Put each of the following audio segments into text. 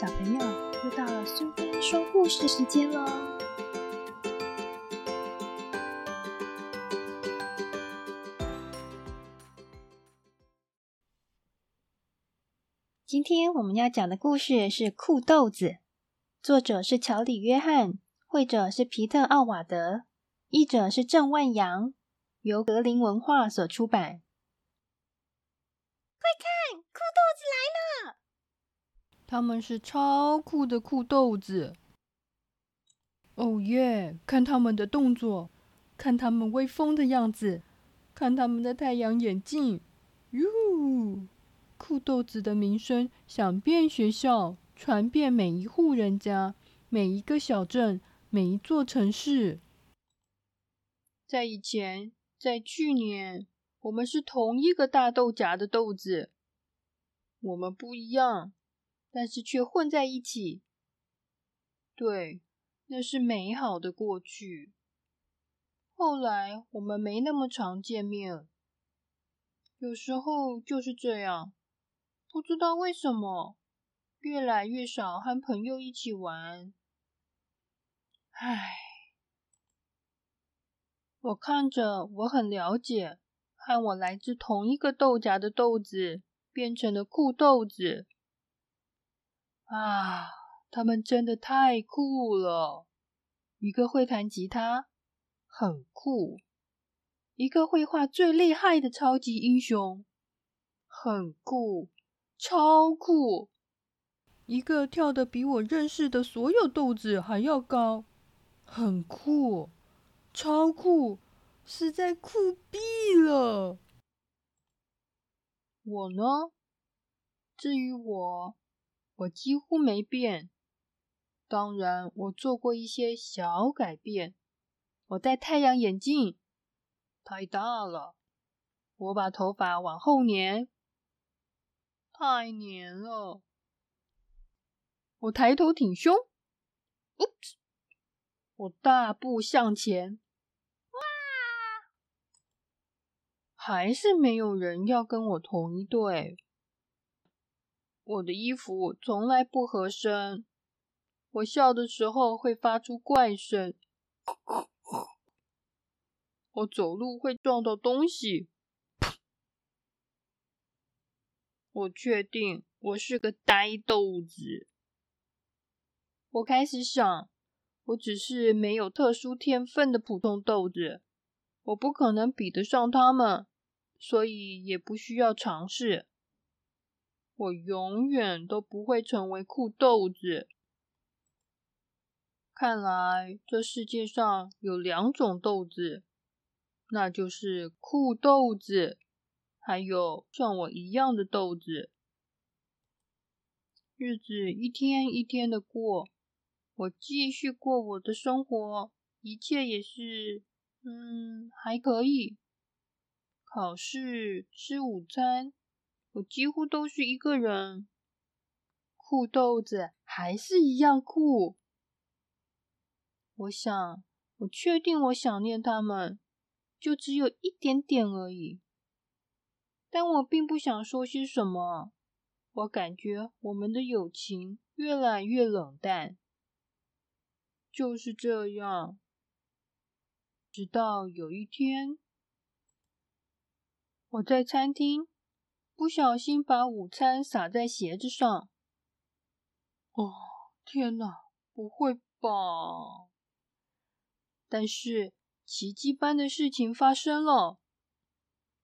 小朋友，又到了苏菲说故事时间喽！今天我们要讲的故事是《酷豆子》，作者是乔里·约翰，绘者是皮特·奥瓦德，译者是郑万阳，由格林文化所出版。快看，酷！他们是超酷的酷豆子。哦耶！看他们的动作，看他们威风的样子，看他们的太阳眼镜。哟！酷豆子的名声响遍学校，传遍每一户人家，每一个小镇，每一座城市。在以前，在去年。我们是同一个大豆荚的豆子，我们不一样，但是却混在一起。对，那是美好的过去。后来我们没那么常见面，有时候就是这样，不知道为什么，越来越少和朋友一起玩。唉，我看着，我很了解。和我来自同一个豆荚的豆子变成了酷豆子啊！他们真的太酷了。一个会弹吉他，很酷；一个会画最厉害的超级英雄，很酷，超酷；一个跳得比我认识的所有豆子还要高，很酷，超酷。实在酷毙了！我呢？至于我，我几乎没变。当然，我做过一些小改变。我戴太阳眼镜，太大了。我把头发往后粘，太粘了。我抬头挺胸我大步向前。哇还是没有人要跟我同一队。我的衣服从来不合身，我笑的时候会发出怪声，我走路会撞到东西。我确定我是个呆豆子。我开始想，我只是没有特殊天分的普通豆子，我不可能比得上他们。所以也不需要尝试。我永远都不会成为酷豆子。看来这世界上有两种豆子，那就是酷豆子，还有像我一样的豆子。日子一天一天的过，我继续过我的生活，一切也是，嗯，还可以。考试、吃午餐，我几乎都是一个人。酷豆子还是一样酷。我想，我确定我想念他们，就只有一点点而已。但我并不想说些什么。我感觉我们的友情越来越冷淡。就是这样，直到有一天。我在餐厅不小心把午餐洒在鞋子上。哦，天哪，不会吧？但是奇迹般的事情发生了。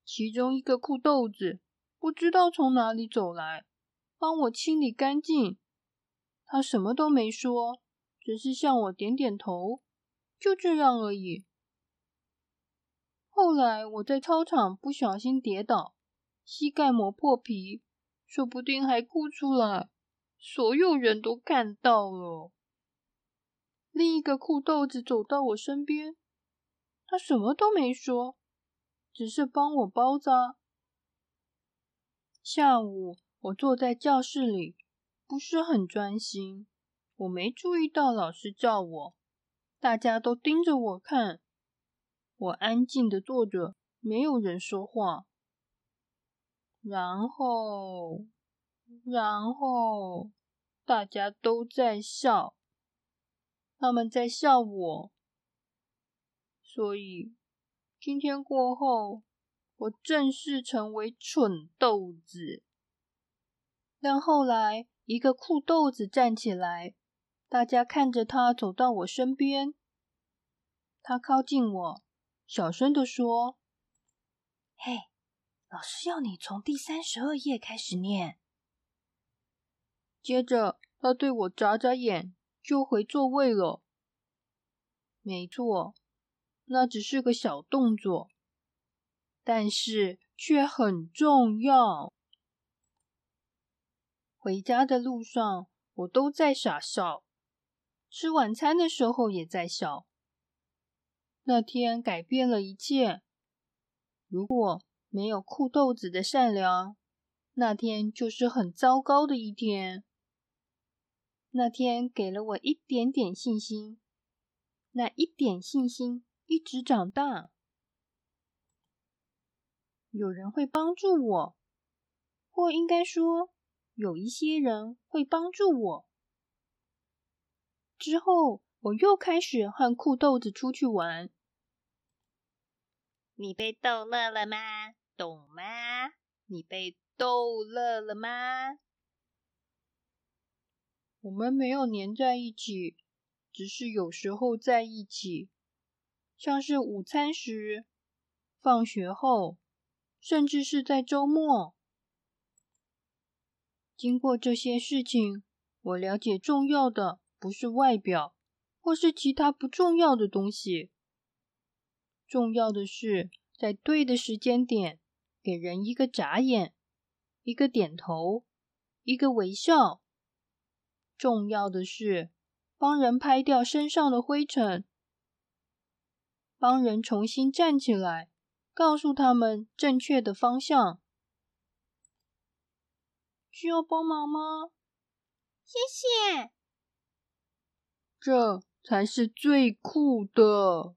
其中一个酷豆子不知道从哪里走来，帮我清理干净。他什么都没说，只是向我点点头，就这样而已。后来我在操场不小心跌倒，膝盖磨破皮，说不定还哭出来，所有人都看到了。另一个酷豆子走到我身边，他什么都没说，只是帮我包扎。下午我坐在教室里，不是很专心，我没注意到老师叫我，大家都盯着我看。我安静的坐着，没有人说话。然后，然后，大家都在笑，他们在笑我，所以今天过后，我正式成为蠢豆子。但后来，一个酷豆子站起来，大家看着他走到我身边，他靠近我，小声的说：“嘿。”老师要你从第三十二页开始念。接着，他对我眨眨眼，就回座位了。没错，那只是个小动作，但是却很重要。回家的路上，我都在傻笑；吃晚餐的时候也在笑。那天改变了一切。如果没有酷豆子的善良，那天就是很糟糕的一天。那天给了我一点点信心，那一点信心一直长大。有人会帮助我，或应该说，有一些人会帮助我。之后，我又开始和酷豆子出去玩。你被逗乐了吗？懂吗？你被逗乐了吗？我们没有黏在一起，只是有时候在一起，像是午餐时、放学后，甚至是在周末。经过这些事情，我了解重要的不是外表，或是其他不重要的东西，重要的是在对的时间点。给人一个眨眼，一个点头，一个微笑。重要的是帮人拍掉身上的灰尘，帮人重新站起来，告诉他们正确的方向。需要帮忙吗？谢谢。这才是最酷的。